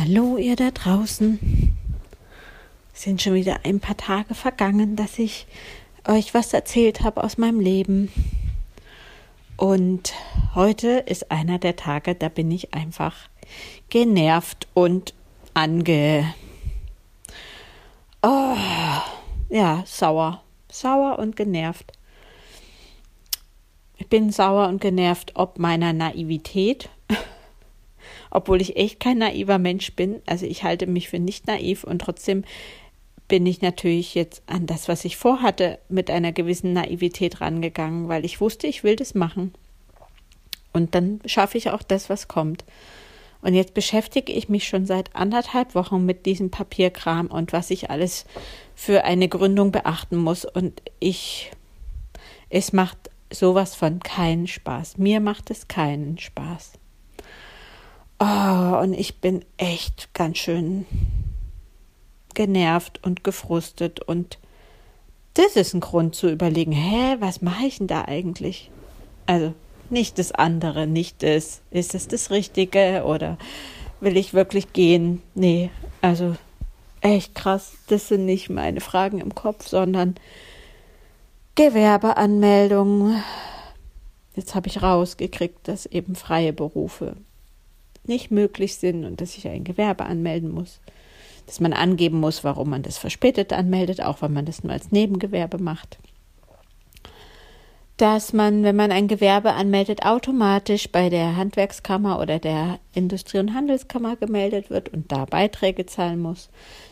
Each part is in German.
Hallo ihr da draußen. Es sind schon wieder ein paar Tage vergangen, dass ich euch was erzählt habe aus meinem Leben. Und heute ist einer der Tage, da bin ich einfach genervt und ange. Oh, ja, sauer. Sauer und genervt. Ich bin sauer und genervt ob meiner Naivität obwohl ich echt kein naiver Mensch bin. Also ich halte mich für nicht naiv und trotzdem bin ich natürlich jetzt an das, was ich vorhatte, mit einer gewissen Naivität rangegangen, weil ich wusste, ich will das machen. Und dann schaffe ich auch das, was kommt. Und jetzt beschäftige ich mich schon seit anderthalb Wochen mit diesem Papierkram und was ich alles für eine Gründung beachten muss. Und ich, es macht sowas von keinen Spaß. Mir macht es keinen Spaß. Oh, und ich bin echt ganz schön genervt und gefrustet und das ist ein Grund zu überlegen, hä, was mache ich denn da eigentlich? Also nicht das andere, nicht das, ist es das Richtige oder will ich wirklich gehen? Nee, also echt krass, das sind nicht meine Fragen im Kopf, sondern Gewerbeanmeldungen. Jetzt habe ich rausgekriegt, dass eben freie Berufe nicht möglich sind und dass ich ein Gewerbe anmelden muss. Dass man angeben muss, warum man das verspätet anmeldet, auch wenn man das nur als Nebengewerbe macht. Dass man, wenn man ein Gewerbe anmeldet, automatisch bei der Handwerkskammer oder der Industrie- und Handelskammer gemeldet wird und da Beiträge zahlen muss.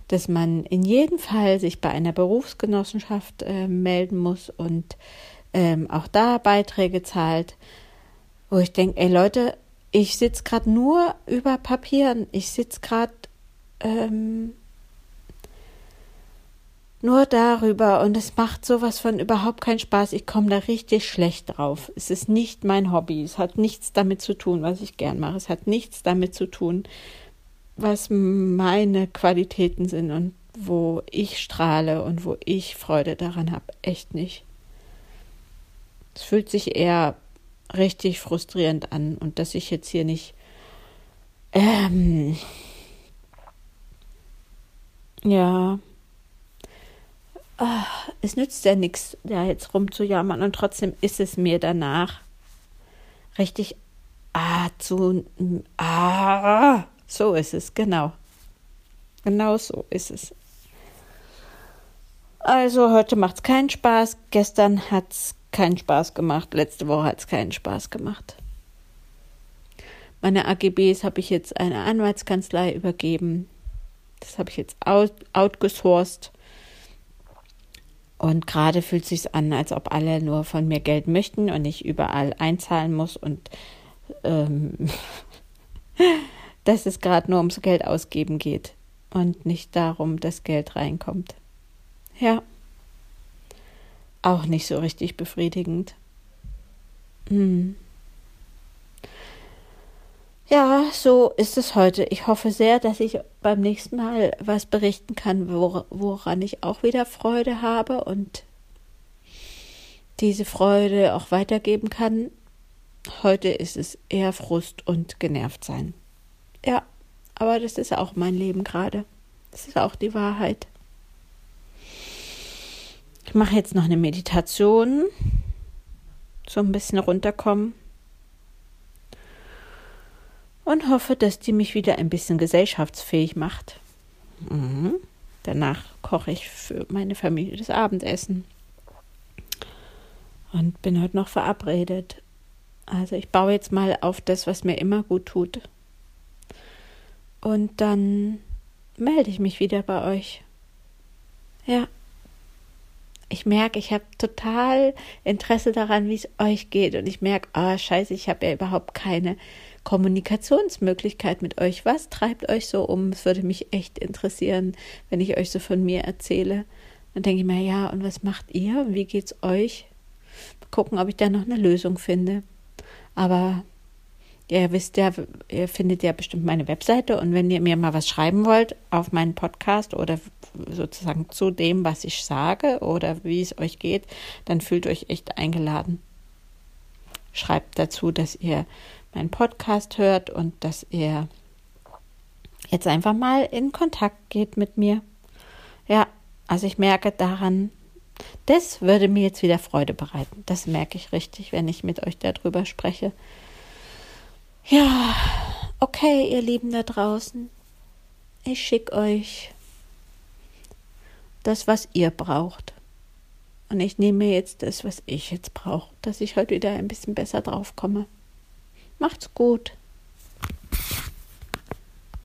Dass man in jedem Fall sich bei einer Berufsgenossenschaft äh, melden muss und ähm, auch da Beiträge zahlt. Wo ich denke, ey Leute, ich sitze gerade nur über Papieren. Ich sitze gerade ähm, nur darüber und es macht sowas von überhaupt keinen Spaß. Ich komme da richtig schlecht drauf. Es ist nicht mein Hobby. Es hat nichts damit zu tun, was ich gern mache. Es hat nichts damit zu tun, was meine Qualitäten sind und wo ich strahle und wo ich Freude daran habe. Echt nicht. Es fühlt sich eher richtig frustrierend an und dass ich jetzt hier nicht ähm, ja ach, es nützt ja nichts, da jetzt rumzujammern und trotzdem ist es mir danach richtig ah zu ah so ist es genau. Genau so ist es. Also heute macht es keinen Spaß. Gestern hat es keinen Spaß gemacht. Letzte Woche hat es keinen Spaß gemacht. Meine AGBs habe ich jetzt einer Anwaltskanzlei übergeben. Das habe ich jetzt out, outgesourced. Und gerade fühlt es sich an, als ob alle nur von mir Geld möchten und ich überall einzahlen muss und ähm, dass es gerade nur ums Geld ausgeben geht und nicht darum, dass Geld reinkommt. Ja auch nicht so richtig befriedigend. Hm. Ja, so ist es heute. Ich hoffe sehr, dass ich beim nächsten Mal was berichten kann, woran ich auch wieder Freude habe und diese Freude auch weitergeben kann. Heute ist es eher Frust und genervt sein. Ja, aber das ist auch mein Leben gerade. Das ist auch die Wahrheit. Mache jetzt noch eine Meditation, so ein bisschen runterkommen und hoffe, dass die mich wieder ein bisschen gesellschaftsfähig macht. Mhm. Danach koche ich für meine Familie das Abendessen und bin heute noch verabredet. Also ich baue jetzt mal auf das, was mir immer gut tut. Und dann melde ich mich wieder bei euch. Ja ich merke, ich habe total Interesse daran, wie es euch geht. Und ich merke, ah, oh, scheiße, ich habe ja überhaupt keine Kommunikationsmöglichkeit mit euch. Was treibt euch so um? Es würde mich echt interessieren, wenn ich euch so von mir erzähle. Dann denke ich mir, ja, und was macht ihr? Wie geht's euch? Mal gucken, ob ich da noch eine Lösung finde. Aber Ihr wisst ja, ihr findet ja bestimmt meine Webseite und wenn ihr mir mal was schreiben wollt auf meinen Podcast oder sozusagen zu dem, was ich sage oder wie es euch geht, dann fühlt euch echt eingeladen. Schreibt dazu, dass ihr meinen Podcast hört und dass ihr jetzt einfach mal in Kontakt geht mit mir. Ja, also ich merke daran, das würde mir jetzt wieder Freude bereiten. Das merke ich richtig, wenn ich mit euch darüber spreche. Ja, okay, ihr Lieben da draußen. Ich schicke euch das, was ihr braucht. Und ich nehme mir jetzt das, was ich jetzt brauche, dass ich heute wieder ein bisschen besser drauf komme. Macht's gut.